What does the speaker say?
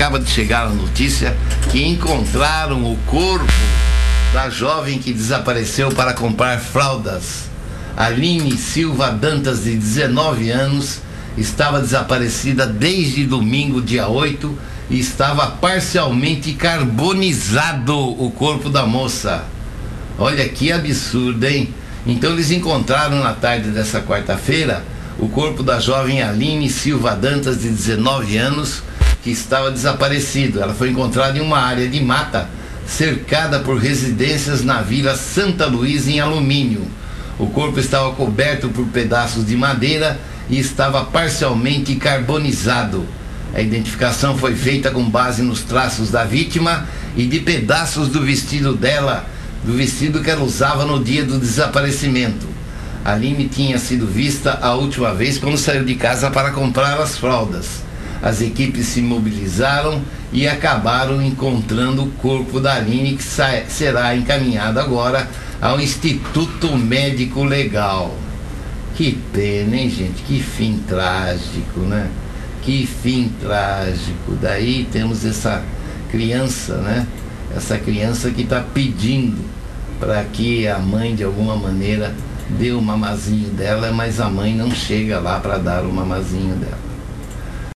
acaba de chegar a notícia que encontraram o corpo da jovem que desapareceu para comprar fraldas. Aline Silva Dantas, de 19 anos, estava desaparecida desde domingo, dia 8, e estava parcialmente carbonizado o corpo da moça. Olha que absurdo, hein? Então eles encontraram na tarde dessa quarta-feira o corpo da jovem Aline Silva Dantas, de 19 anos, que estava desaparecido. Ela foi encontrada em uma área de mata cercada por residências na Vila Santa Luísa em alumínio. O corpo estava coberto por pedaços de madeira e estava parcialmente carbonizado. A identificação foi feita com base nos traços da vítima e de pedaços do vestido dela, do vestido que ela usava no dia do desaparecimento. Aline tinha sido vista a última vez quando saiu de casa para comprar as fraldas. As equipes se mobilizaram e acabaram encontrando o corpo da Aline, que será encaminhado agora ao Instituto Médico Legal. Que pena, hein, gente? Que fim trágico, né? Que fim trágico. Daí temos essa criança, né? Essa criança que está pedindo para que a mãe, de alguma maneira, dê o mamazinho dela, mas a mãe não chega lá para dar o mamazinho dela.